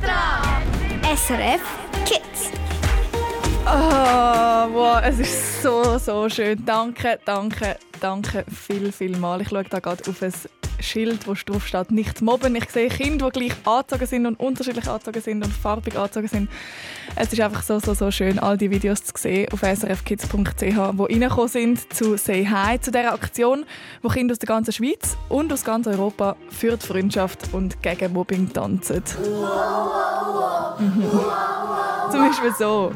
dran! SRF Kids. Oh, wow, es ist so, so schön. Danke, danke, danke viel, viel mal. Ich schaue da gerade auf ein Schild, wo drauf steht, nicht mobben. Ich sehe Kinder, die gleich angezogen sind und unterschiedlich angezogen sind und farbig angezogen sind. Es ist einfach so, so, so schön, all die Videos zu sehen auf srfkids.ch, die reingekommen sind zu «Say Hi», zu dieser Aktion, wo Kinder aus der ganzen Schweiz und aus ganz Europa für die Freundschaft und gegen Mobbing tanzen. Mhm. Zum Beispiel so.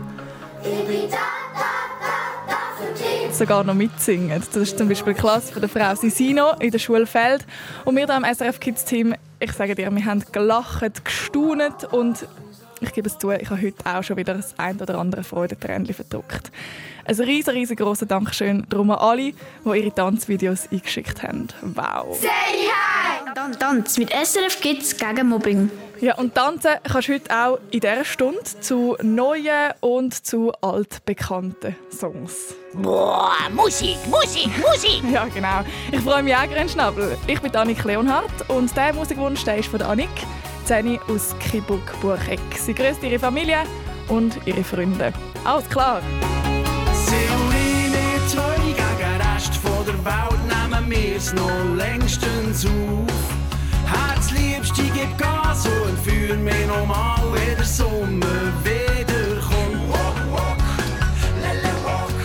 Sogar noch mitsingen. Das ist zum Beispiel die Klasse von der Frau Sisino in der Schule Feld. Und wir hier am SRF Kids Team, ich sage dir, wir haben gelacht, gestaunet und ich gebe es zu, ich habe heute auch schon wieder das ein oder andere Freudentränchen verdruckt. Ein riesen, riesengroßes Dankeschön darum an alle, die ihre Tanzvideos eingeschickt haben. Wow! Say hi! Dann Tanz mit SRF Kids gegen Mobbing. Ja, und tanzen kannst du heute auch in dieser Stunde zu neuen und zu altbekannten Songs. Boah, Musik, Musik, Musik! Ja, genau. Ich freue mich auch, Grenzschnabel. Ich bin Annik Leonhardt und der Musikwunsch der ist von der Annik. Zeni aus Kiburg-Bucheck. Sie grüßt ihre Familie und ihre Freunde. Alles klar. Ich, wir zwei gegen den der Welt nehmen wir's noch längstens auf. Herzliebste, gib Gas und fühl mich nochmal, wenn der Sommer wiederkommt. Walk, walk, lele walk,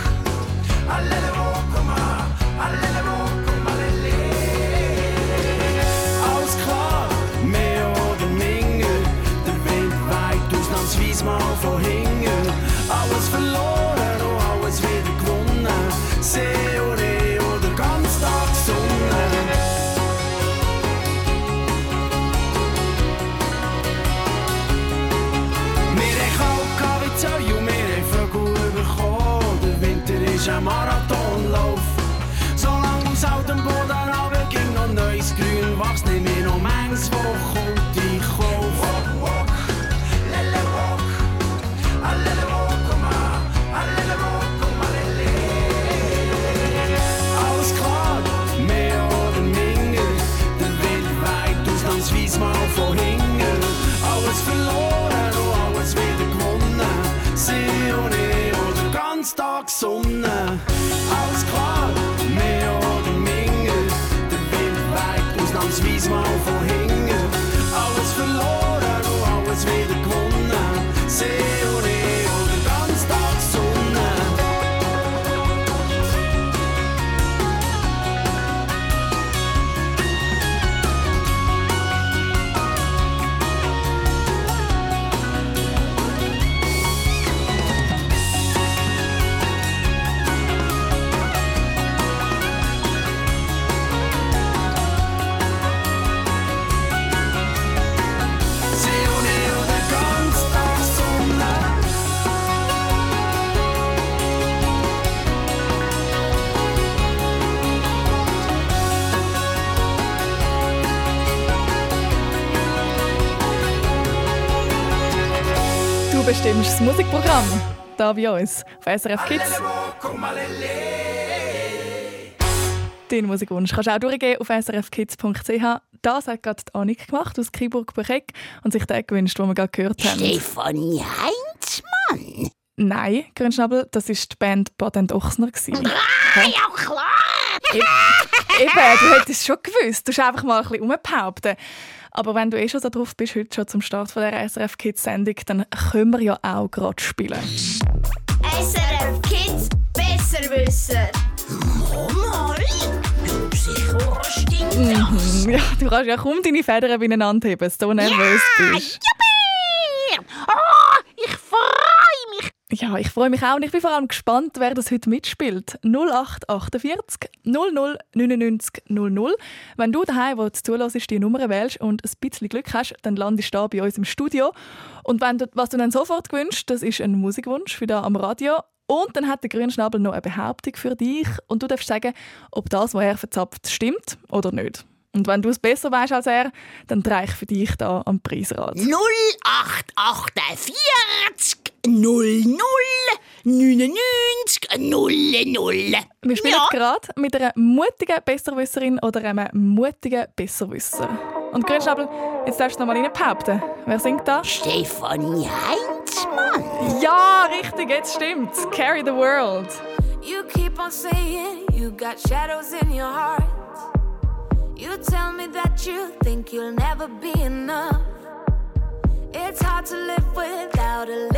ganz Tag bestimmst das Musikprogramm. Da bei uns auf SRF Kids. Deinen Musikwunsch kannst du auch durchgehen auf srfkids.ch. Das hat gerade Annik gemacht aus Kiburg-Bucheck und sich den gewünscht, den wir gerade gehört haben. Stefanie Heinzmann! Nein, Grünschnabel, das war die Band Patent Ochsner. Ah, ja klar! Eben, du hättest es schon gewusst. Du musst einfach mal ein bisschen rumbehaupten. Aber wenn du eh schon so drauf bist, heute schon zum Start von der SRF Kids Sendung, dann können wir ja auch gerade spielen. SRF Kids besser wissen. Mal, du Psycho-Stinkt Mhm. Ja, du kannst ja kaum deine Federn beieinander heben, so nervös bist. Juppie! Oh, ich freue! Ja, ich freue mich auch und ich bin vor allem gespannt, wer das heute mitspielt. 0848 00 99 00. Wenn du daheim, wo du zulässt, die Nummer wählst und ein bisschen Glück hast, dann landest du da bei uns im Studio. Und wenn du, was du dann sofort gewünscht, das ist ein Musikwunsch für da am Radio. Und dann hat der Grünschnabel noch eine Behauptung für dich und du darfst sagen, ob das, was er verzapft, stimmt oder nicht. Und wenn du es besser weißt als er, dann drehe ich für dich da am Preisrad. 0, 0, 99, 0, 0. Wir spielen ja. gerade mit einer mutigen Besserwisserin oder einem mutigen Besserwisser. Und Grünschnabel, jetzt darfst du noch mal rein behaupten. Wer singt da? Stefanie Heinzmann. Ja, richtig, jetzt stimmt. Carry the world. You keep on saying you got shadows in your heart. You tell me that you think you'll never be enough. It's hard to live without a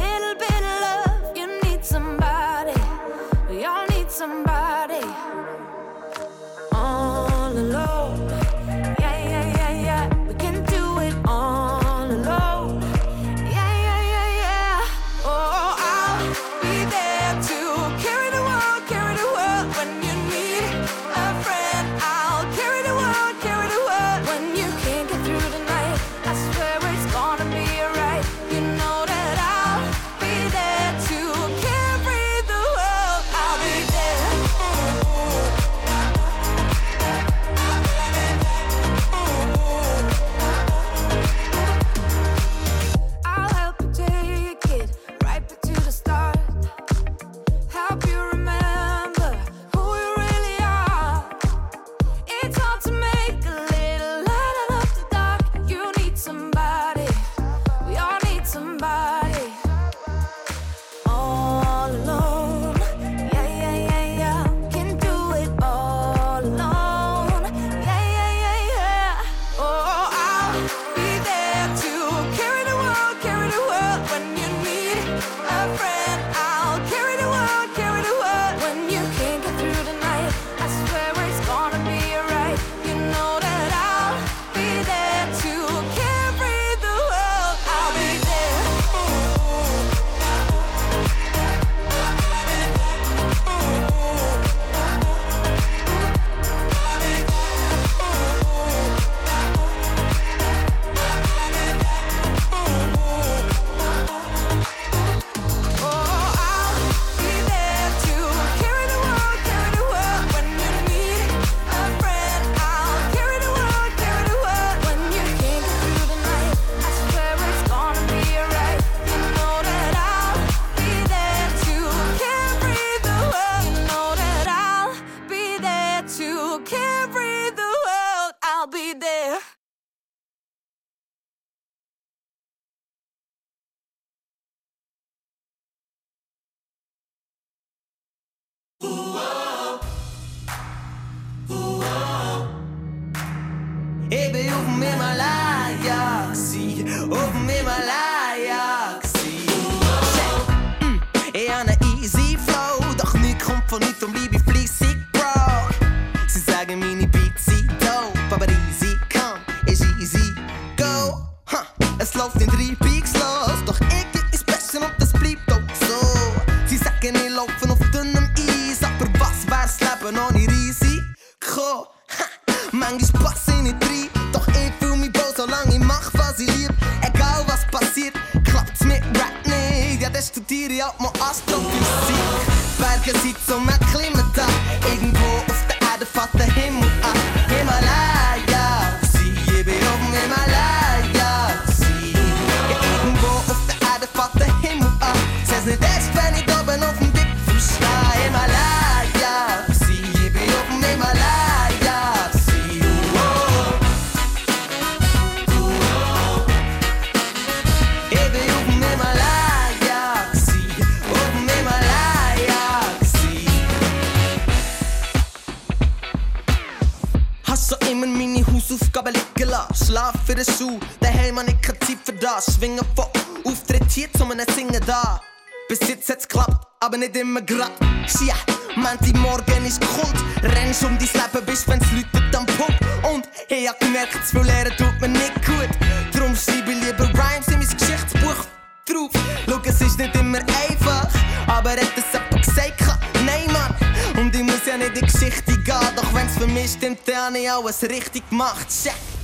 for det sug Der havde man ikke kritik for der Svinger for ufretiert, som man er singer der Besitzsklappt, aber nicht immer grad. Tja, man, die Morgen ist kalt. Rennst um dein Leben, bis wenn's läutet am Punkt. Und ich hab gemerkt, zu lernen tut mir nicht gut. Drum schreibe ich lieber Rhymes in mein Geschichtsbuch drauf. Schau, es ist nicht immer einfach, aber hat es jemand gesagt? Nein, Mann. Und ich muss ja nicht in die Geschichte gehen, doch wenn's für mich stimmt, dann hab ich alles richtig gemacht. Check.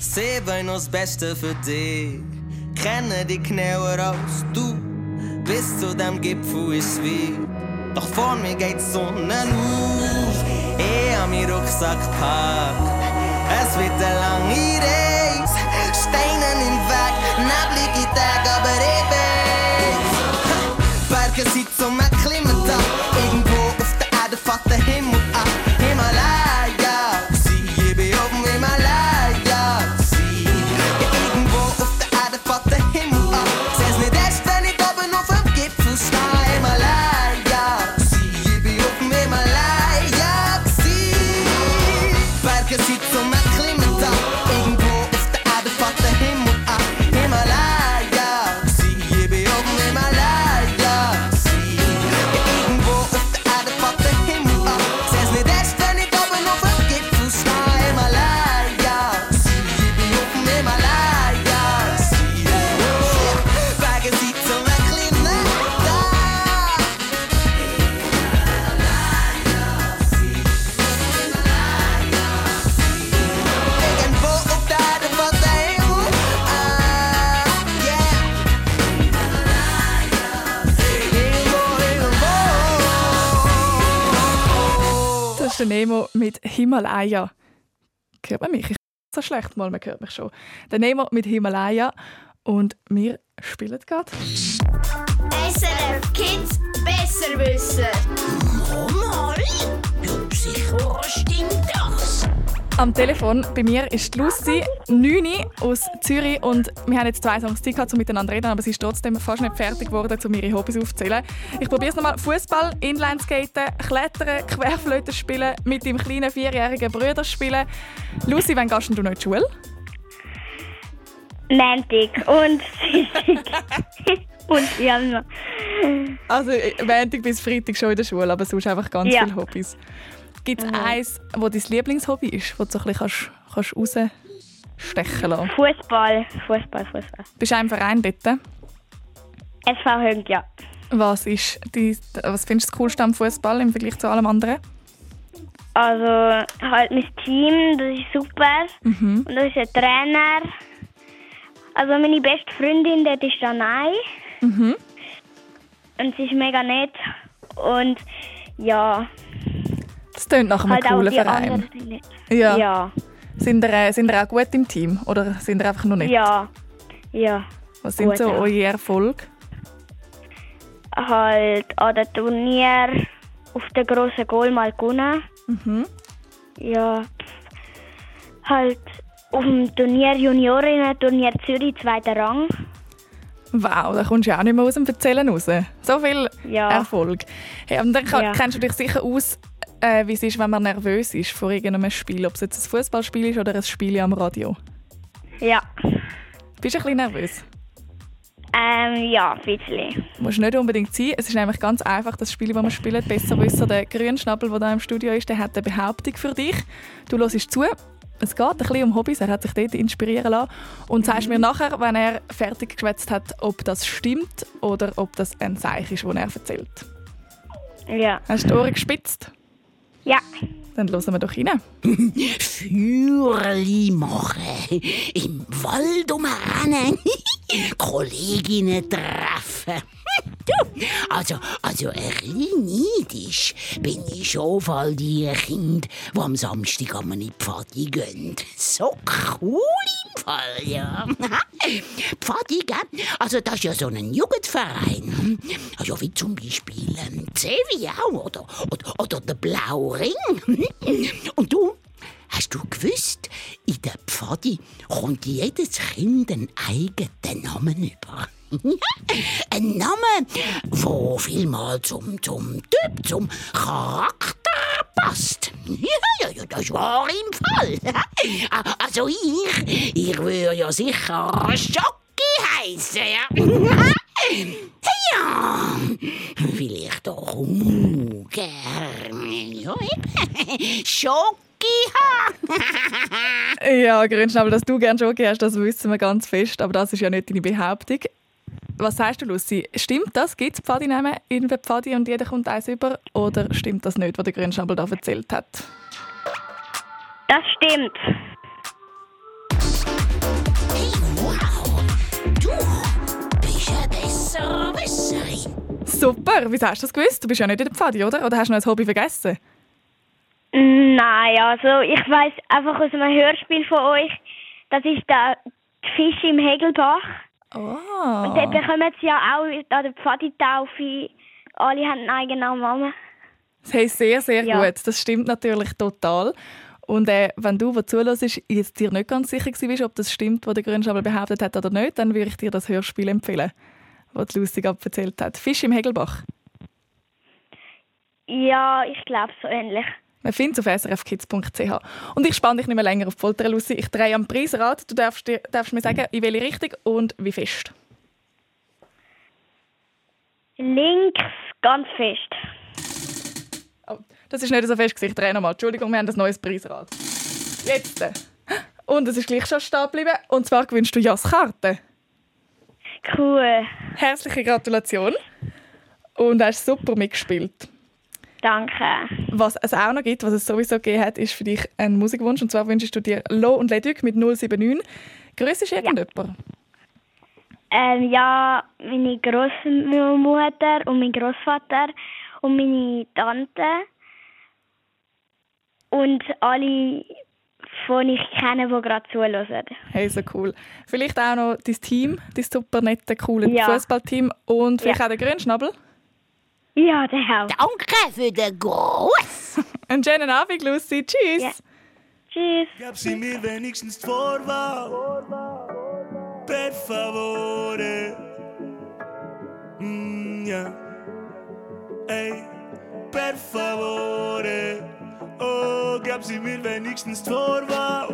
Sebem ons beste für dich. Kenne dich genauer als du. Bis zu dem Gipfel ist wie. Doch vor mir geht die Sonne auf. Ich hab meinen eh, Rucksack gepackt. Es wird eine lange Reise. Steine im Weg, neblige Tage, aber ich bin. Berge sind zum Ecken. Nemo mit Himalaya. Hört man mich? Ich so schlecht mal, man hört mich schon. Der Nemo mit Himalaya und wir spielen gerade. SRF Kids besser wissen. Mal? Ja, sicher stimmt das. Am Telefon bei mir ist Lucy, 9 aus Zürich und wir haben jetzt zwei Songs Zeit gehabt, um miteinander zu reden, aber sie ist trotzdem fast nicht fertig geworden, um ihre Hobbys aufzuzählen. Ich probiere es nochmal. Fußball, Inlineskaten, Klettern, Querflöte spielen, mit dem kleinen vierjährigen Bruder spielen. Lucy, wann gehst du noch in die Schule? Montag und Dienstag. und Januar. Also äh, Montag bis Freitag schon in der Schule, aber sonst einfach ganz Ja. viele Hobbys. Gibt es eins, wo dein Lieblingshobby ist, wo du so ein bisschen kannst, kannst rausstechen lassen Fußball, Fußball, Fußball. Bist du im Verein dort? SV Höng, ja. Was, ist die, was findest du das Coolste am Fußball im Vergleich zu allem anderen? Also halt mein Team, das ist super. Mhm. Und ein Trainer. Also meine beste Freundin, das ist Danai. Mhm. Und sie ist mega nett. Und ja, Das klingt nach einem halt coolen Verein. anderen. Ja. Ja, Sind, ihr, sind ihr auch gut im Team oder sind ihr einfach noch nicht? ja, ja. Was sind gut, so ja. eure Erfolge? Halt an dem Turnier auf der grossen Goal mal gewonnen. Mhm. Ja, halt auf dem Turnier Juniorinnen, Turnier Zürich, zweiter Rang. Wow, da kommst du ja auch nicht mehr aus dem Erzählen raus. So viel Ja. Erfolg. Hey, und dann kann, Ja. kennst du dich sicher aus, äh, wie es ist, wenn man nervös ist vor irgendeinem Spiel. Ob es jetzt ein Fußballspiel ist oder ein Spiel am Radio. Ja, Bist du ein bisschen nervös? ähm, ja, ein bisschen. Muss nicht unbedingt sein. Es ist nämlich ganz einfach, das Spiel, das wir spielen. Besser wissen, der Grünschnabel, der hier im Studio ist, der hat eine Behauptung für dich. Du hörst zu. Es geht ein bisschen um Hobbys. Er hat sich dort inspirieren lassen. Und sagst mir nachher, wenn er fertig geschwätzt hat, ob das stimmt oder ob das ein Zeichen ist, das er erzählt. Ja, Hast du die Ohren gespitzt? Ja. Dann hören wir doch rein. Fürli machen, im Wald umrennen, Kolleginnen treffen. Du, Also, also ein bin ich schon auf all die Kinder, die am Samstag an meine Pfadi gehen. So cool im Fall, ja. Pfadi, gell? Also das ist ja so ein Jugendverein. Also wie zum Beispiel ähm, Zevi oder, oder, oder der Blauring. Und du, Hast du gewusst, in der Pfadi kommt jedes Kind einen eigenen Namen über? Ein Name, der vielmal zum, zum Typ, zum Charakter passt. Ja, ja, ja, das war im Fall. Also ich, ich würde ja sicher Schocki heißen. Ja. Ja, vielleicht auch ungern. Ja. Schocki Ja, Grünschnabel, dass du gerne Schoki hast, das wissen wir ganz fest. Aber das ist ja nicht deine Behauptung. Was sagst du, Lucy? Stimmt das? Gibt es Pfadinamen in der Pfadi und jeder kommt eins über? Oder stimmt das nicht, was der Grünschnabel da erzählt hat? Das stimmt. Wow, du bist ein besserer Wisserin. Super! Wieso hast du das gewusst? Du bist ja nicht in der Pfadi, oder? Oder hast du noch ein Hobby vergessen? Nein, also ich weiß einfach aus einem Hörspiel von euch, das ist der Fisch im Hegelbach. Oh. Und dort bekommen sie ja auch an der Pfaditaufe, alle haben einen eigenen Namen. Hey, sehr, sehr Ja. gut. Das stimmt natürlich total. Und äh, wenn du, der zuhörst, jetzt dir nicht ganz sicher bist, ob das stimmt, was der Grünschnabel behauptet hat oder nicht, dann würde ich dir das Hörspiel empfehlen, das gerade erzählt hat. Fisch im Hegelbach. Ja, ich glaube so ähnlich. Man findet es auf srfkids.ch. Und ich spanne dich nicht mehr länger auf die Folter, Lucy. Ich drehe am Preisrad. Du darfst, dir- darfst mir sagen, in welche Richtung und wie fest. Links ganz fest. Oh, das ist nicht so fest. Ich drehe nochmal. Entschuldigung, wir haben ein neues Preisrad. Jetzt. Und es ist gleich schon stehen geblieben. Und zwar gewünscht du Jasskarten. Cool. Herzliche Gratulation. Und hast super mitgespielt. Danke. Was es auch noch gibt, was es sowieso gegeben hat, ist für dich ein Musikwunsch. Und zwar wünschst du dir Lo und Leduc mit 079. Grüßest du irgendjemand? Ja. Ähm, ja, meine Großmutter und mein Großvater und meine Tante und alle, von ich kenne, die gerade zuhören. Hey, so cool. Vielleicht auch noch dein Team, dein super nette, coole ja. Fußballteam und vielleicht ja. auch der Grünschnabel. Ja, det har Danke für den Gruß. Einen schönen Abend, Lucy. Tschüss. Ja. Tschüss. Gab sie mir wenigstens Vorwahl. Per favore. Mm, ja. Ey, per favore. Oh, gab sie mir wenigstens Vorwahl.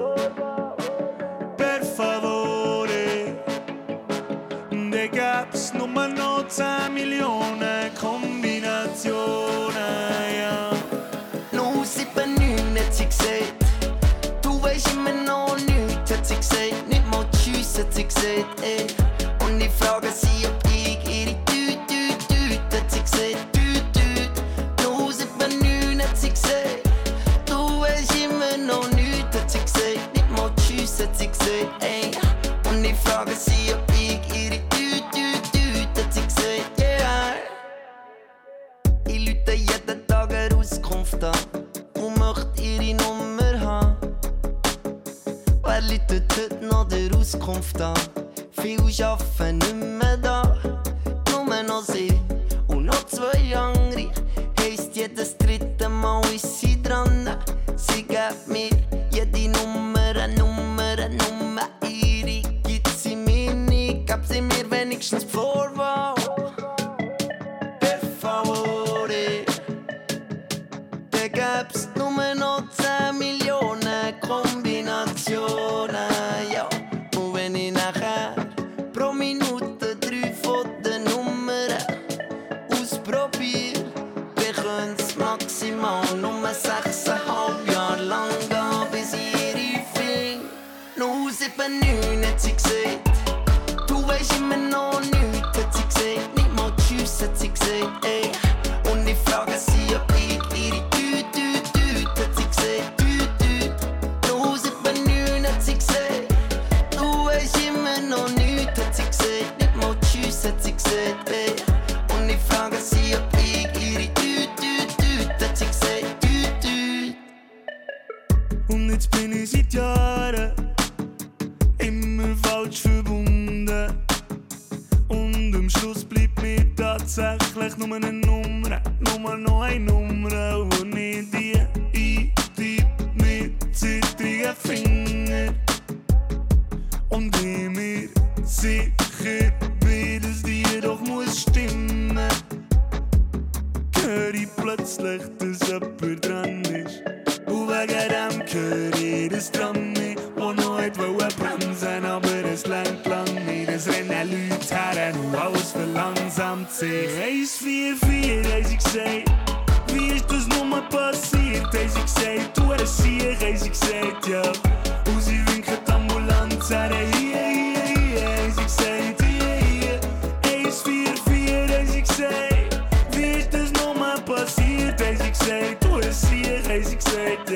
Per favore. Der gab's nur noch 19 Millionen. Komm Emotionen, ja Nu sieht man nie Du weißt immer noch nichts, hat sie gesagt Nicht ey. Und ich frage sie, ob ich ihre Tüt, Tüt, Tüt Hat sie gesagt, Tüt, Tüt Nu sieht Du weißt immer noch nichts, hat sie gesagt Nicht ey. Und ich frage Auskunft an. Viel arbeiten nicht mehr da, nur noch sie und noch zwei andere. Heißt jedes dritte Mal ist sie dran. Sie gibt mir jede Nummer, Nummer, Nummer. Ihre gibt sie mir nicht, gab sie mir wenigstens vor. days excited.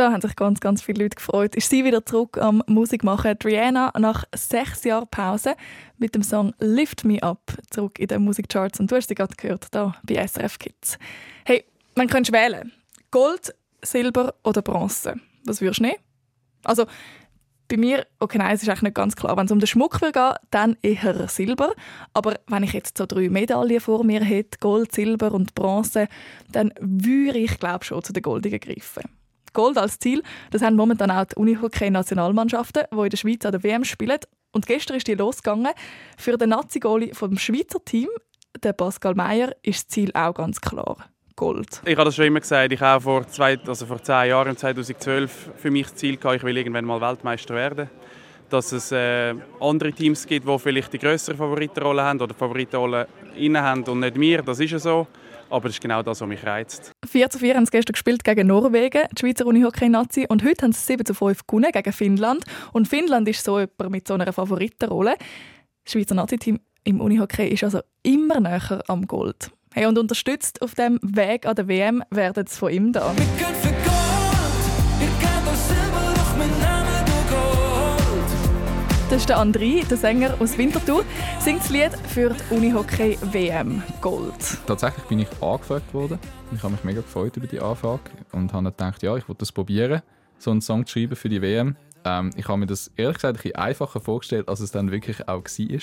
Da haben sich ganz, ganz viele Leute gefreut. Ist sie wieder zurück am Musikmachen. Rihanna nach sechs Jahren Pause mit dem Song Lift Me Up zurück in den Musikcharts. Und du hast sie gerade gehört, da bei SRF Kids. Hey, man könnte wählen. Gold, Silber oder Bronze. Was würdest du nehmen? Also, bei mir, okay, nein, es ist eigentlich nicht ganz klar. Wenn es um den Schmuck gehen, dann eher Silber. Aber wenn ich jetzt so drei Medaillen vor mir hätte, Gold, Silber und Bronze, dann würde ich, glaube schon zu den Goldigen greifen. Gold als Ziel, das haben momentan auch die Unihockey-Nationalmannschaften, die in der Schweiz an der WM spielen. Und gestern ist die losgegangen. Für den Nazi-Goalie vom Schweizer Team, den Pascal Meyer, ist das Ziel auch ganz klar. Gold. Ich habe das schon immer gesagt. Ich habe vor, zwei, also vor zehn Jahren, 2012, für mich das Ziel gehabt, ich will irgendwann mal Weltmeister werden. Dass es äh, andere Teams gibt, die vielleicht die größere Favoritenrolle haben oder Favoritenrolle inne haben und nicht wir. Das ist ja so. Aber das ist genau das, was mich reizt. 4 zu 4 haben sie gestern gespielt gegen Norwegen, die Schweizer Unihockey-Nazi. Und heute haben sie 7 zu 5 gewonnen gegen Finnland. Und Finnland ist so jemand mit so einer Favoritenrolle. Das Schweizer Nazi-Team im Unihockey ist also immer näher am Gold. Hey, und unterstützt auf dem Weg an der WM werden sie von ihm da. Das ist der André, der Sänger aus Winterthur, singt das Lied für die Unihockey WM Gold. Tatsächlich bin ich angefragt worden. Ich habe mich mega gefreut über die Anfrage und habe gedacht, ja, ich wollte das probieren, so einen Song zu schreiben für die WM. Ähm, ich habe mir das ehrlich gesagt ein bisschen einfacher vorgestellt, als es dann wirklich auch war.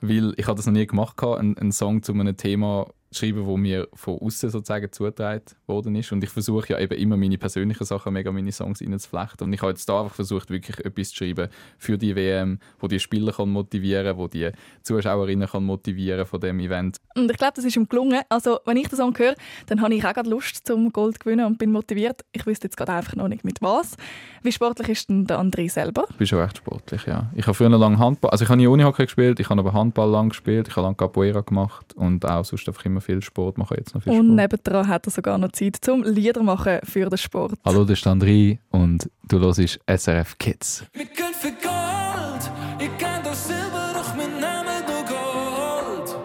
Weil ich habe das noch nie gemacht, einen, einen Song zu einem Thema schreiben, wo mir von außen sozusagen zugetragen worden ist. Und ich versuche ja eben immer meine persönlichen Sachen mega meine Songs reinzuflechten. Und ich habe jetzt da einfach versucht, wirklich etwas zu schreiben für die WM, wo die Spieler kann motivieren, wo die Zuschauerinnen kann motivieren von dem Event. Und ich glaube, das ist ihm gelungen. Also wenn ich den Song höre, dann habe ich auch gerade Lust zum Gold zu gewinnen und bin motiviert. Ich wüsste jetzt gerade einfach noch nicht mit was. Wie sportlich ist denn der André selber? Ich bin schon recht sportlich, ja. Ich habe früher lang Handball, also ich habe nie Unihockey gespielt, ich habe aber Handball lang gespielt, ich habe lang Capoeira gemacht und auch sonst einfach immer viel Sport, mache jetzt noch viel Sport. Und nebendran hat er sogar noch Zeit zum Lieder machen für den Sport. Hallo, das ist André und du hörst SRF Kids. Wir gehen für Gold, ich kann doch Silber, doch mein Name nur Gold.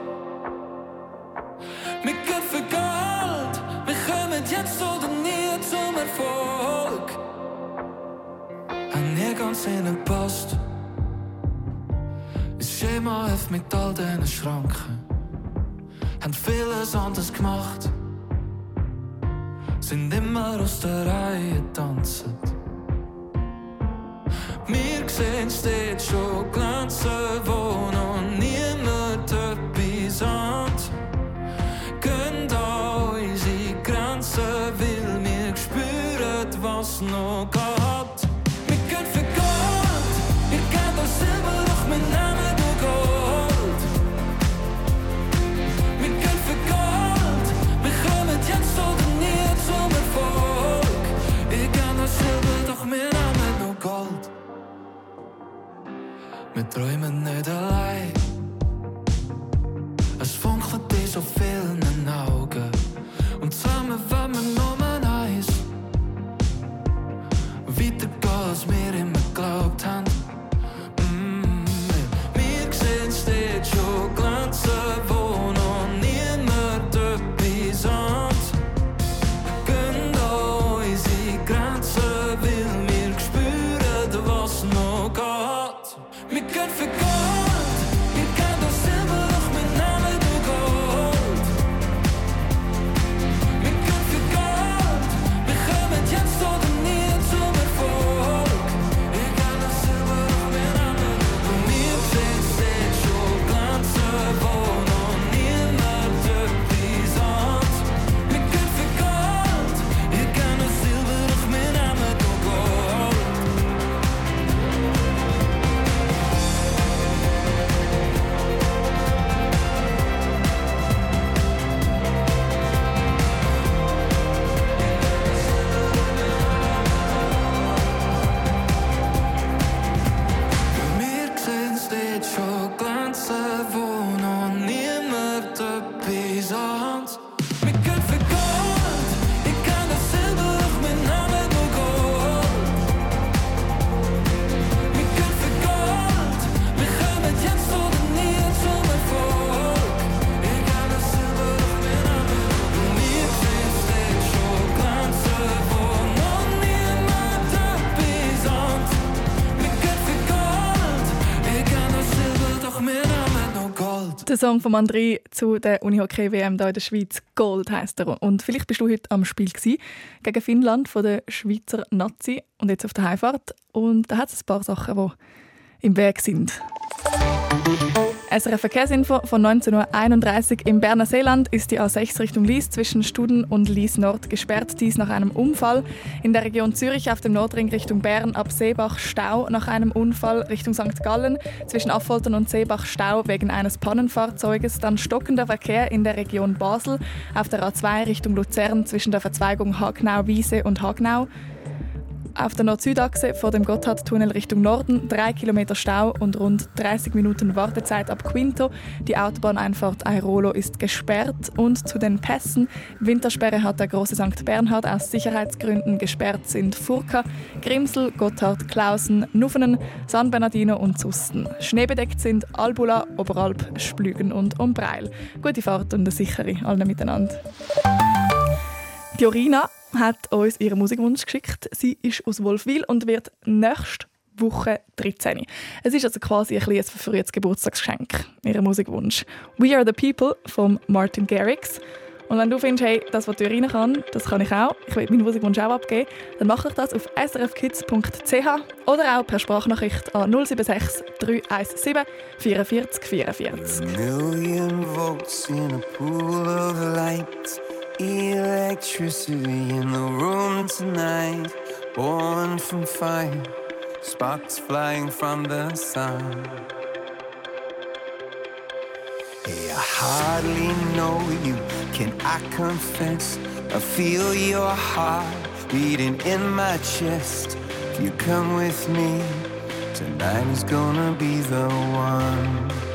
Wir gehen für Gold, wir kommen jetzt oder nie zum Erfolg. An nirgends in der Post. Das Schema hilft mit all diesen Schranken. Haben vieles anders gemacht. Sind immer aus der Reihe tanzen. Wir sehen dort schon glänzen, wo noch niemand etwas hat. An unsere Grenzen, weil wir spüren, was noch geht. Wir träumen nicht allein. Es funkelt in so vielen Augen. Und zusammen wollen wir Nummer eins. Weitergehen, als wir immer geglaubt Der Song von André zu der Unihockey WM hier in der Schweiz Gold heißt er. Und vielleicht bist du heute am Spiel gewesen, gegen Finnland von der Schweizer Nazi und jetzt auf der Heimfahrt. Und da hat es ein paar Sachen, die im Weg sind. SRF Verkehrsinfo von 19.31 Uhr im Berner Seeland ist die A6 Richtung Lies zwischen Studen und Lies Nord gesperrt. Dies nach einem Unfall. In der Region Zürich auf dem Nordring Richtung Bern ab Seebach Stau nach einem Unfall Richtung St. Gallen. Zwischen Affoltern und Seebach Stau wegen eines Pannenfahrzeuges. Dann stockender Verkehr in der Region Basel auf der A2 Richtung Luzern zwischen der Verzweigung Hagnau-Wiese und Hagnau. Auf der Nord-Süd-Achse vor dem Gotthardtunnel Richtung Norden 3 Kilometer Stau und rund 30 Minuten Wartezeit ab Quinto. Die Autobahneinfahrt Airolo ist gesperrt und zu den Pässen. Wintersperre hat der große St. Bernhard aus Sicherheitsgründen gesperrt sind Furka, Grimsel, Gotthard, Klausen, Nuffenen, San Bernardino und Susten. Schneebedeckt sind Albula, Oberalp, Splügen und Umbreil. Gute Fahrt und eine sichere, allen miteinander. Die Orina hat uns ihren Musikwunsch geschickt. Sie ist aus Wolfwil und wird nächste Woche 13. Es ist also quasi ein kleines verfrühtes Geburtstagsgeschenk, ihr Musikwunsch. We Are The People von Martin Garrix. Und wenn du findest, hey, das, was rein kann, das kann ich auch, ich will meinen Musikwunsch auch abgeben, dann mache ich das auf srfkids.ch oder auch per Sprachnachricht an 076 317 44 44. Electricity in the room tonight. Born from fire. Sparks flying from the sun. Hey, I hardly know you. Can I confess? I feel your heart beating in my chest. If you come with me, tonight is gonna be the one.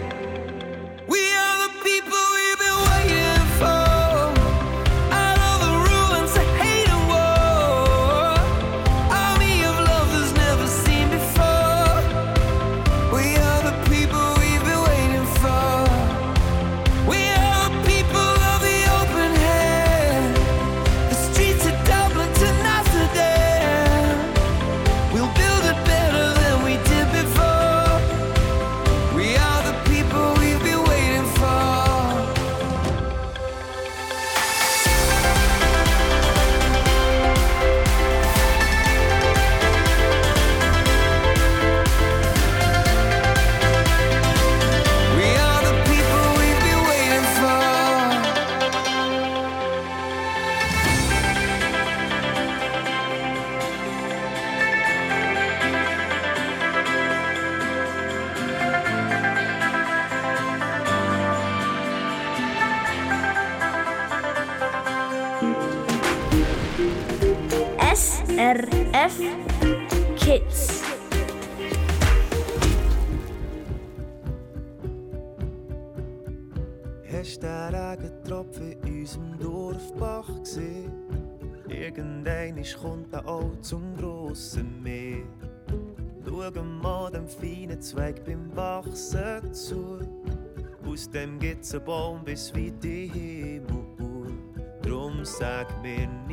Bis in den Himmel. Drum sag mir nie,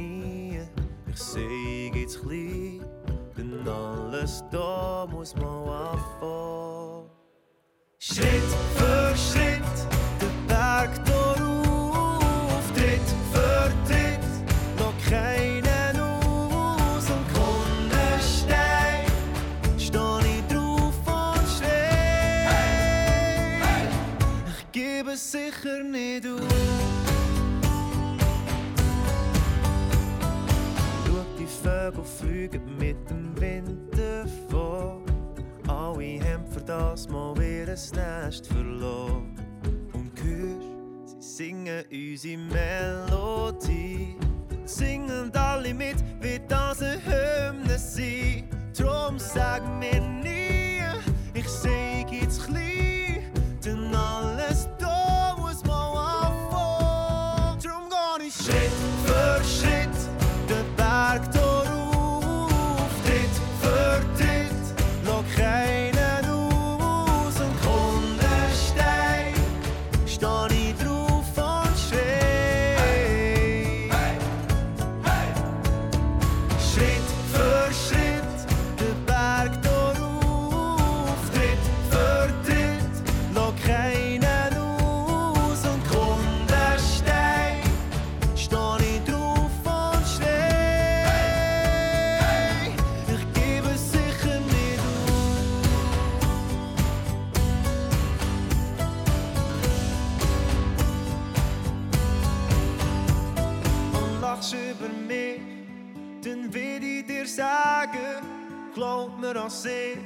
sich,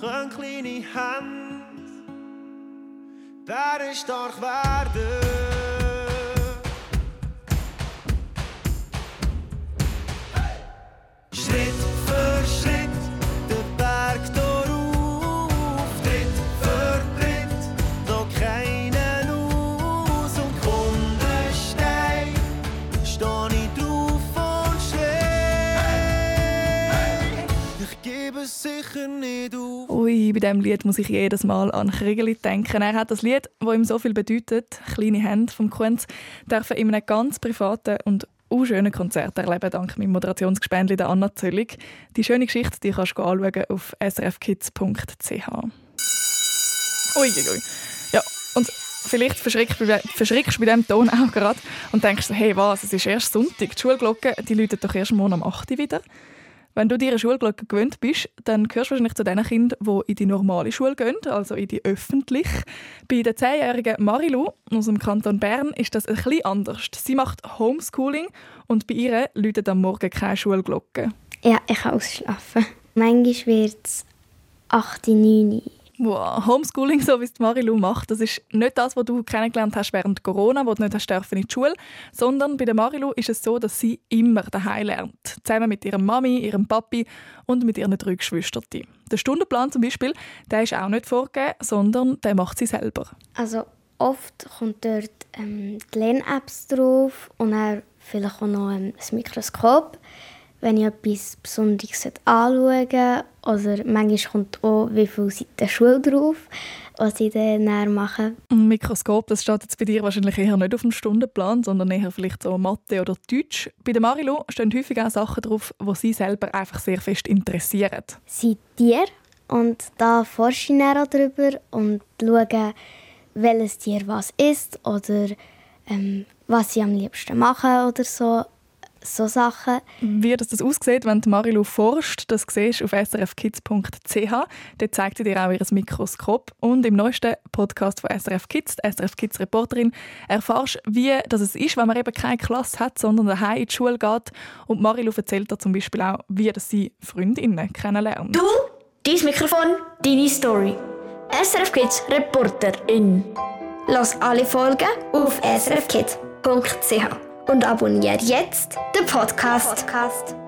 können kleine Hände Bären stark werden. Schritt bei diesem Lied muss ich jedes Mal an Kriegeli denken. Er hat das Lied, das ihm so viel bedeutet, «Kleine Hände» vom Kunz, dürfen in einem ganz privaten und auch schönen Konzert erleben, dank meinem Moderationsgespendli der Anna Zöllig. Die schöne Geschichte die kannst du anschauen auf srfkids.ch. Ui, ui. Ja, und vielleicht verschrickst du bei, bei diesem Ton auch gerade und denkst, hey, was, es ist erst Sonntag. Die Schulglocke die läutet doch erst morgen um 8 Uhr wieder. Wenn du dir eine Schulglocke gewöhnt bist, dann gehörst du wahrscheinlich zu den Kindern, die in die normale Schule gehen, also in die öffentliche. Bei der 10-jährigen Marilu aus dem Kanton Bern ist das bisschen anders. Sie macht Homeschooling und bei ihr läutet am Morgen keine Schulglocke. Ja, ich kann ausschlafen. Manchmal wird es 8, 9. Wow, Homeschooling, so wie es Marilu macht, das ist nicht das, was du kennengelernt hast während Corona, wo du nicht hast dürfen in die Schule, sondern bei der Marilu ist es so, dass sie immer daheim lernt, zusammen mit ihrer Mami, ihrem Papi und mit ihren drei Geschwistern. Der Stundenplan zum Beispiel, der ist auch nicht vorgegeben, sondern der macht sie selber. Also oft kommt dort ähm, die Lern-Apps drauf und dann vielleicht auch noch ähm, ein Mikroskop, wenn ich etwas Besonderes anschauen sollte. Oder manchmal kommt auch, wie viele Seiten Schule drauf, was ich dann näher mache. Ein Mikroskop, das steht jetzt bei dir wahrscheinlich eher nicht auf dem Stundenplan, sondern eher vielleicht so Mathe oder Deutsch. Bei der Marilu stehen häufig auch Sachen drauf, die sie selber einfach sehr fest interessieren. sind Tiere und da forsche ich dann auch darüber und schaue, welches Tier was ist oder ähm, was sie am liebsten machen oder so, so Sachen. Wie das, das aussieht, wenn Marilu forscht, das siehst du auf srfkids.ch. Dort zeigt sie dir auch ihr Mikroskop. Und im neuesten Podcast von SRF Kids, die SRF Kids Reporterin, erfährst wie das es ist, wenn man eben keine Klasse hat, sondern daheim in die Schule geht. Und Marilu erzählt dir zum Beispiel auch, wie das sie Freundinnen kennenlernt. Du, dein Mikrofon, deine Story. SRF Kids Reporterin. Lass alle Folgen auf srfkids.ch und abonniere jetzt den Podcast. Podcast.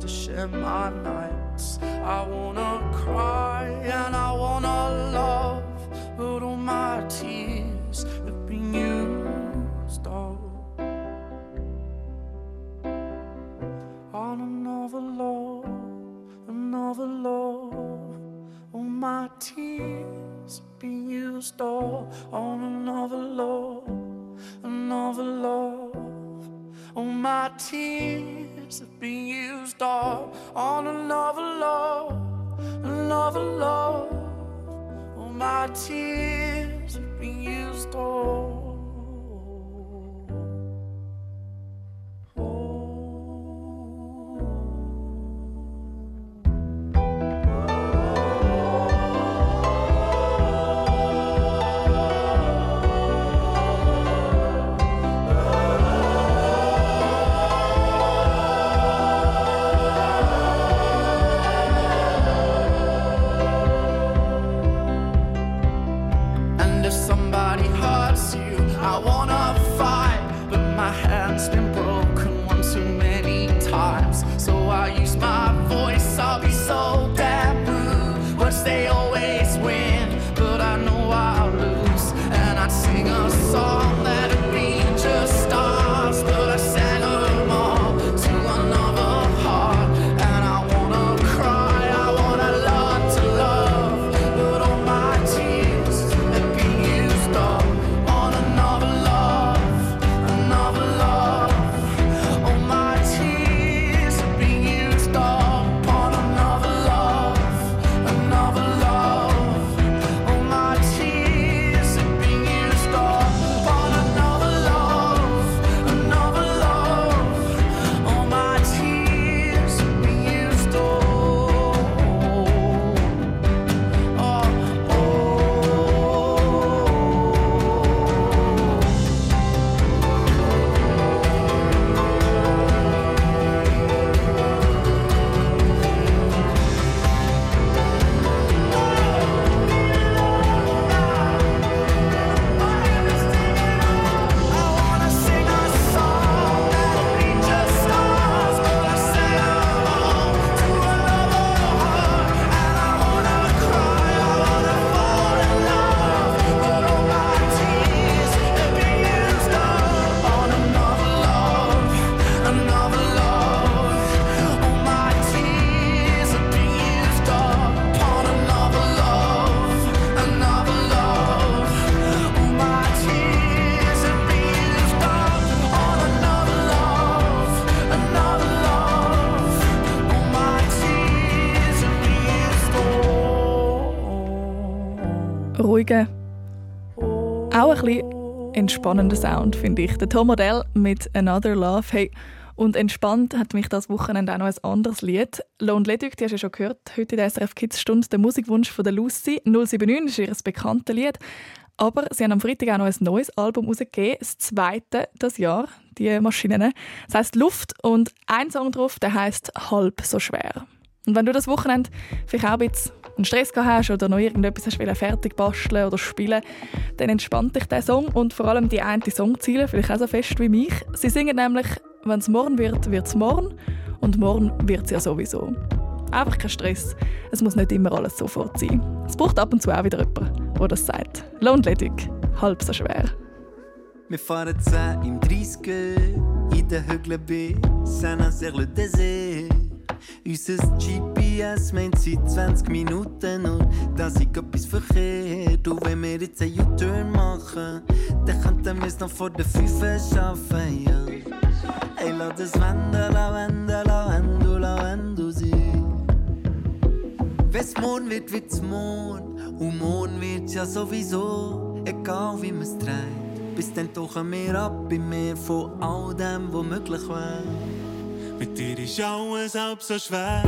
to share my nights. I wanna cry and I wanna love, but all my tears have been used up on another love, another love. All my tears have been used up on another love, another love. All my tears have been used up on another love, another love. All my tears have been used up. Entspannender Sound, finde ich. Der Tom Modell mit Another Love. Hey, und entspannt hat mich das Wochenende auch noch ein anderes Lied. Lone Leduc, die hast du ja schon gehört, heute in der SRF Kids Stunde, der Musikwunsch von der Lucy. 079 ist ihr bekanntes Lied. Aber sie haben am Freitag auch noch ein neues Album rausgegeben, das zweite das Jahr, die Maschinen. Das heisst Luft und ein Song drauf, der heißt Halb so schwer. Und wenn du das Wochenende vielleicht auch ein bisschen einen Stress hast oder noch irgendetwas hast fertig basteln oder spielen, dann entspannt dich der Song und vor allem die eine Songziele, vielleicht auch so fest wie mich. Sie singen nämlich, wenn es morgen wird, wird es morgen und morgen wird es ja sowieso. Einfach kein Stress. Es muss nicht immer alles sofort sein. Es braucht ab und zu auch wieder jemanden, der das sagt. Lohnt ledig, halb so schwer. Wir fahren 10 im 30er in den Hügeln bis Saint-Nazaire-le-Désert. Unser GPS meint seit 20 Minuten und das ist etwas verkehrt. Und wenn wir jetzt einen U-Turn machen, dann könnten wir es noch vor der 5 schaffen, ja. Ey, lass es wenden, la wenden, la wenden sein. Wenn's morgen wird, wird's morgen. Und morgen wird's ja sowieso, egal wie man's dreht. Bis dann tauchen wir ab im Meer von all dem, was möglich wäre. Mit dir ist alles halb so schwer.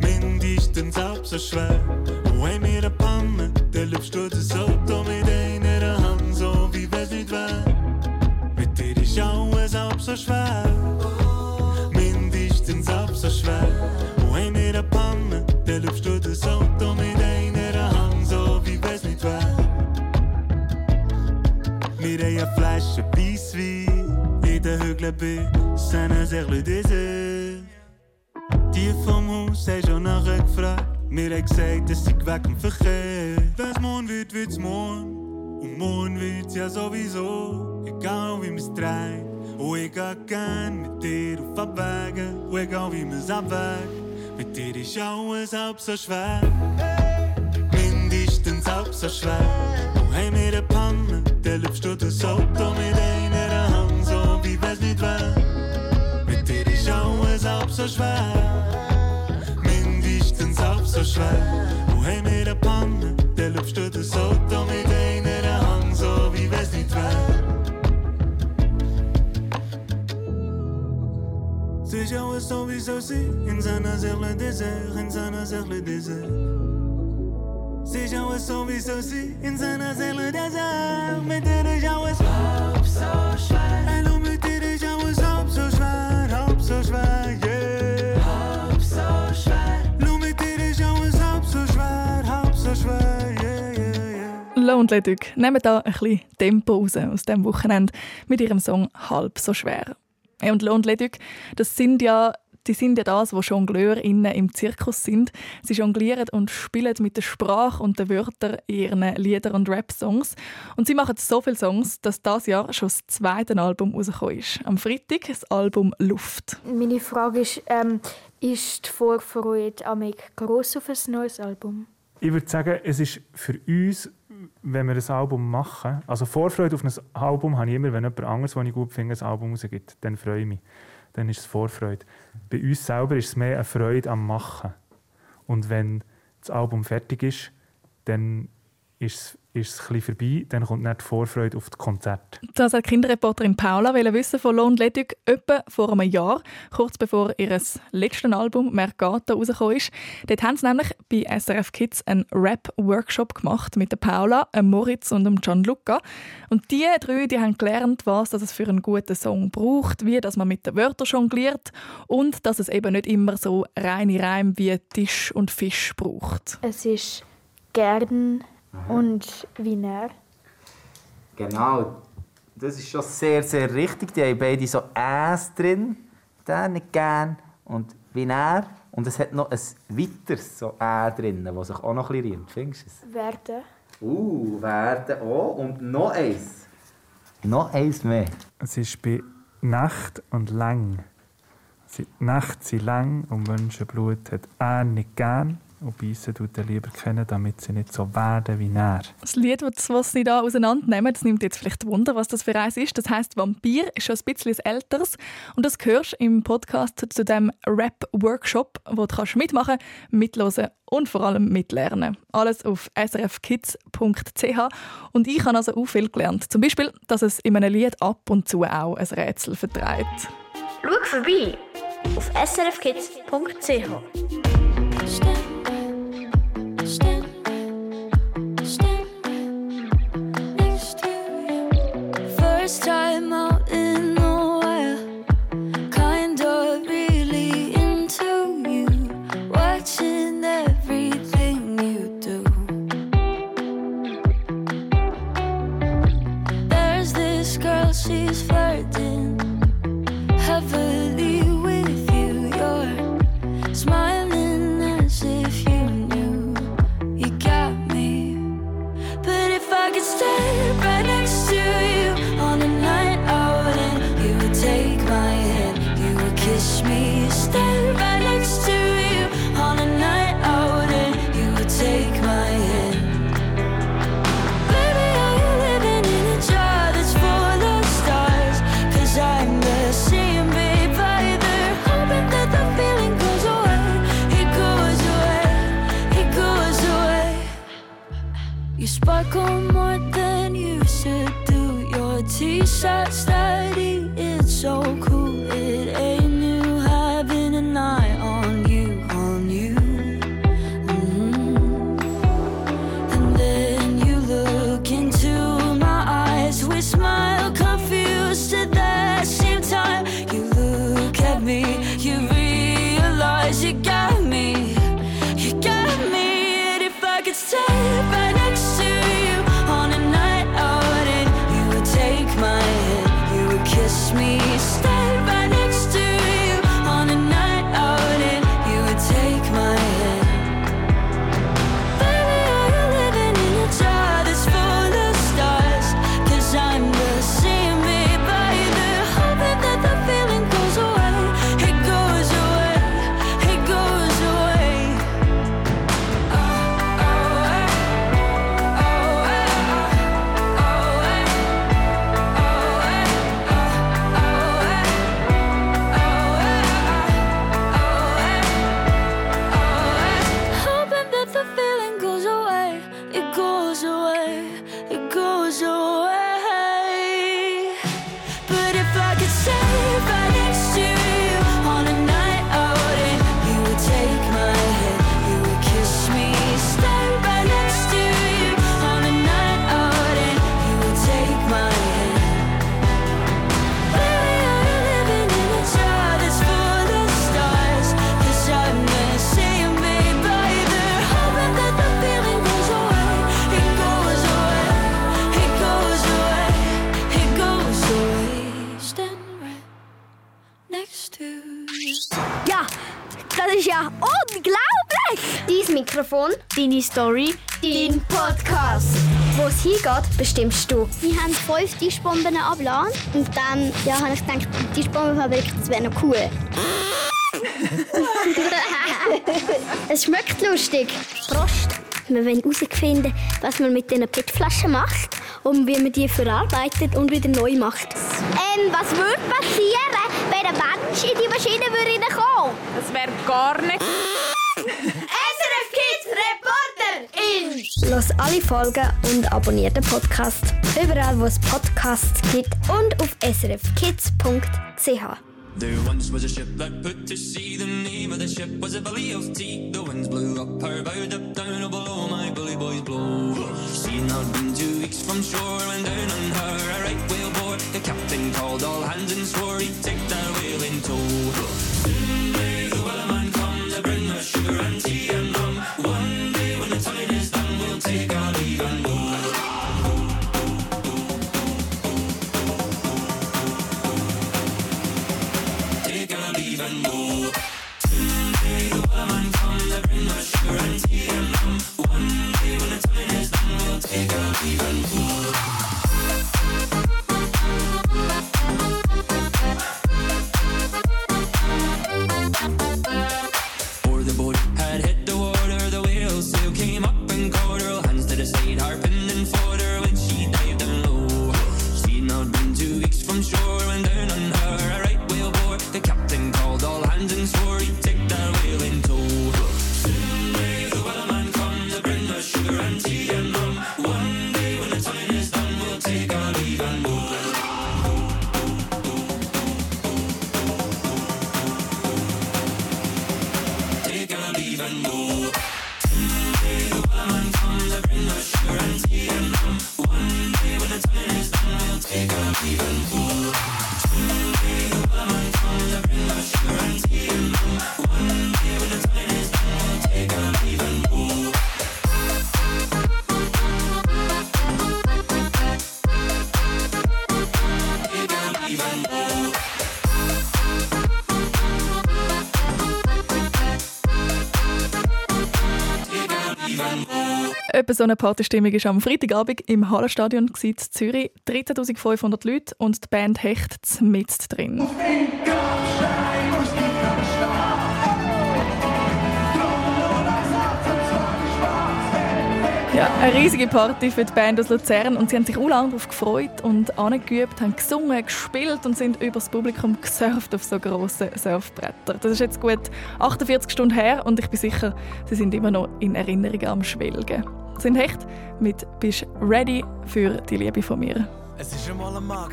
Die Distanz so schwer. Und wenn wir eine Panne, dann lüpfst du das Auto mit einer Hand, so wie wenn's nicht wär. Mit dir ist alles halb so schwer. Mindestens halb so schwer. Und wenn wir eine Panne, dann lüpfst du das Auto mit einer Hand, so wie wenn's nicht wär. Wir haben eine Flasche Weisswein in den Hügeln bei Saint-Nazaire, le désert. Die vom Haus haben schon nachher gefragt. Wir haben gesagt, es sei weg dem Verkehr. Wenn's morgen wird, wird's morgen. Und morgen wird's ja sowieso. Egal wie man's dreht. Und ich geh gern mit dir auf Abwägen. Und egal wie man's abwägt. Mit dir ist alles halb so schwer. Mindestens halb so schwer. Und haben wir eine Panne, dann lüpfst du das Auto mit Hand, so wenn's nicht wär. Mit dir ist alles halb so schwer. Mindestens halb so schwer. Und haben wir eine Panne, dann lüpfst du das Auto mit einer Hand, so wie wenn's nicht wär. C'est jamais sowieso sie in seiner Seele désert, in seiner Seele désert. C'est jamais sowieso sie in seiner Seele désert, mit dir ist alles halb so schwer. So schwer, halb so schwer, yeah. Halb so schwer. Nur mit dir ist alles halb so schwer, halb so schwer, yeah, yeah, yeah. Lone Leduc nehmen da ein bisschen Tempo raus aus dem Wochenende mit ihrem Song «Halb so schwer». Ja, und Lone Leduc, das sind ja die sind ja das, wo JongleurInnen im Zirkus sind. Sie jonglieren und spielen mit der Sprache und den Wörtern in ihren Lieder- und Rap-Songs. Und sie machen so viele Songs, dass das Jahr schon das zweite Album rausgekommen ist. Am Freitag das Album «Luft». Meine Frage ist, ähm, ist die Vorfreude amig gross auf ein neues Album? Ich würde sagen, es ist für uns, wenn wir ein Album machen, also Vorfreude auf ein Album habe ich immer, wenn jemand anderes, das ich gut finde, ein Album rausgibt, dann freue ich mich. Dann ist es Vorfreude. Bei uns selber ist es mehr eine Freude am Machen. Und wenn das Album fertig ist, dann ist es, ein bisschen vorbei, dann kommt nicht die Vorfreude auf das Konzert. Das hat die Kinderreporterin Paula wissen von Lone Leduc etwa vor einem Jahr, kurz bevor ihr letztes Album «Mercato» rausgekommen ist. Dort haben sie nämlich bei SRF Kids einen Rap-Workshop gemacht mit der Paula, dem Moritz und dem Gianluca. Und die drei die haben gelernt, was das es für einen guten Song braucht, wie dass man mit den Wörtern jongliert und dass es eben nicht immer so reine Reime wie Tisch und Fisch braucht. Es ist «gern» und «Wiener». Genau, das ist schon sehr, sehr richtig. Die haben beide so «äs» drin, der nicht gern und wie er. Und es hat noch ein weiteres so «ä» drin, das sich auch noch ein bisschen riemt. Findest du es? «Werden». Uh, werden auch. Und noch eins. Noch eins mehr. Es ist bei Nacht und Lang. Sie- Nacht sind lang und Menschenblut hat er nicht gern. Und beißen tut er lieber kennen, damit sie nicht so werden wie er. Das Lied, das was sie da auseinandernehmen, das nimmt jetzt vielleicht Wunder, was das für eins ist. Das heißt Vampir ist schon ein bisschen älteres und das hörst du im Podcast zu dem Rap-Workshop, wo du kannst mitmachen, mithören und vor allem mitlernen. Alles auf srfkids.ch und ich habe also auch viel gelernt. Zum Beispiel, dass es in einem Lied ab und zu auch ein Rätsel vertreibt. Schau vorbei auf srfkids.ch. Story, dein Podcast. Wo es hingeht, bestimmst du. Wir haben fünf Tischbomben abgeladen und dann ja, habe ich gedacht, die Tischbombenfabrik, das wäre noch cool. es schmeckt lustig. Prost. Wir wollen herausfinden, was man mit diesen PET-Flaschen macht und wie man die verarbeitet und wieder neu macht. Ähm, was würde passieren, wenn ein Mensch in die Maschine würde kommen? Das wäre gar nicht. SRF Kids Reporter in! Los alle Folgen und abonniert den Podcast. Überall, wo es Podcasts gibt und auf srfkids.ch. There once was a ship that put to sea. The name of the ship was a belly of tea. The winds blew up her bow, up down, oh below my bully boys blow. Had not been two weeks from shore when down on her a right whale bore. The captain called all hands and swore he'd take that whale in tow. Soon may the wellerman come to bring us sugar and tea Etwa so eine Partystimmung war am Freitagabend im Hallenstadion in Zürich. 13.500 Leute und die Band Hecht mit drin. Ja, eine riesige Party für die Band aus Luzern und sie haben sich auch lange darauf gefreut und angeübt, haben gesungen, gespielt und sind über das Publikum gesurft auf so grossen Surfbretter. Das ist jetzt gut 48 Stunden her und ich bin sicher, sie sind immer noch in Erinnerung am Schwelgen. Sind Hecht mit «Bist ready für die Liebe von mir». Es war schon mal ein Mann,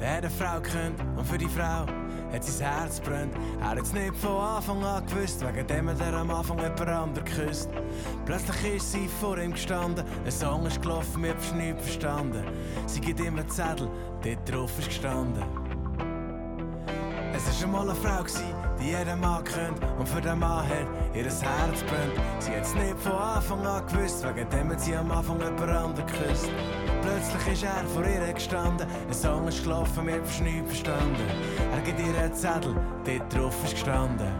der eine Frau gekannt und für die Frau hat sein Herz brennt. Er hat es nicht von Anfang an gewusst, wegen dem er am Anfang jemand anderen geküsst. Plötzlich ist sie vor ihm gestanden, ein Song ist gelaufen, wir haben nichts verstanden. Sie gibt ihm einen Zettel, dort drauf ist gestanden. Es war schon mal eine Frau, die jeder Mann kennt. Und für den Mann hat ihr Herz brennt. Sie hat's nicht von Anfang an gewusst, wegen dem hat sie am Anfang jemand anderen geküsst. Plötzlich ist er vor ihr gestanden, ein Song ist gelaufen, wir haben nichts verstanden. Er gibt ihr einen Zettel, dort drauf ist gestanden.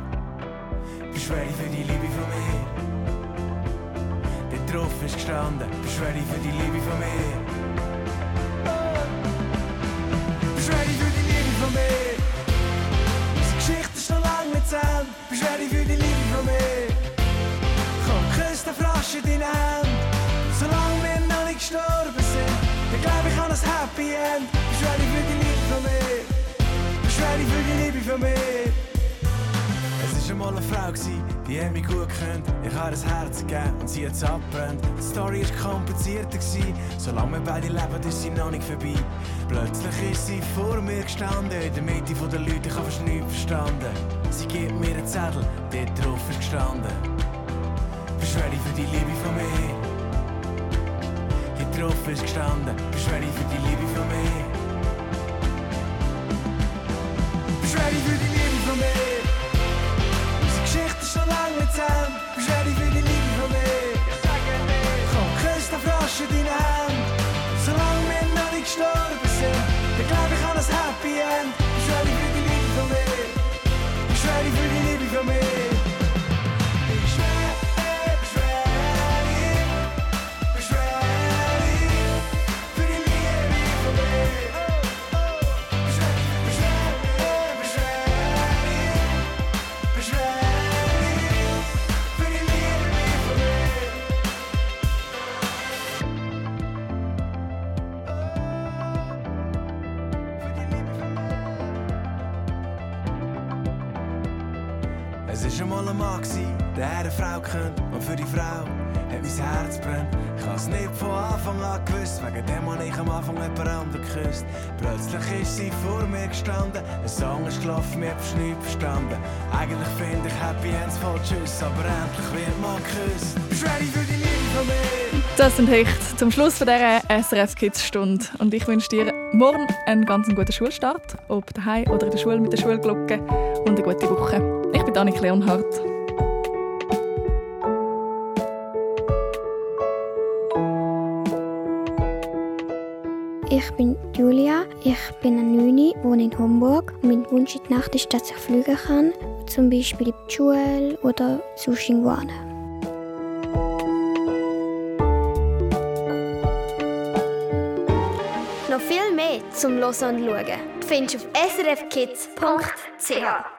Ready für die Liebe von mir? Dort drauf ist gestanden, ready für die Liebe von mir? Bist du ready für die Liebe von mir? Komm, küss den Frosch in deine Hand. Solange wir noch nicht gestorben sind, dann glaub ich an ein Happy End. Du ready für die Liebe von mir? Du ready für die Liebe von mir? War einmal eine Frau, gewesen, die hat mich gut gekannt. Ich habe ihr Herz gegeben und sie hat es abbrennt. Die Story war komplizierter, gewesen. solange wir beide leben, ist sie noch nicht vorbei. Plötzlich ist sie vor mir gestanden, in der Mitte der Leute, ich habe fast nichts verstanden. Sie gibt mir einen Zettel, dort drauf ist gestanden. Ready für die Liebe von mir? Hier drauf ist gestanden, ready für die Liebe von mir? Ready für die Liebe von mir? Noch lange nicht zu Ende. Bist ready für die Liebe von mir? Komm, küss den Frosch in deine Hand. Solange wir noch nicht gestorben sind, dann glaub ich an ein Happy End. Bist ready für die Liebe von mir? Bist ready für die Liebe von mir? Geküsst. Plötzlich ist sie vor mir gestanden, ein Song ist gelaufen, mir hab's nichts verstanden. Eigentlich finde ich Happy Ends voll Tschüss, aber endlich wird man geküsst. Bist du ready für die Liebe von mir? Das sind Hicht zum Schluss von dieser SRF Kids Stunde. Und ich wünsche dir morgen einen ganz guten Schulstart, ob daheim oder in der Schule mit der Schulglocke und eine gute Woche. Ich bin Annik Leonhardt. Ich bin bin Neune, wohne in Homburg. Mein Wunsch in der Nacht ist, dass ich fliegen kann, zum Beispiel in Schule oder irgendwo hin. Noch viel mehr zum Hören und Schauen findest du auf srfkids.ch.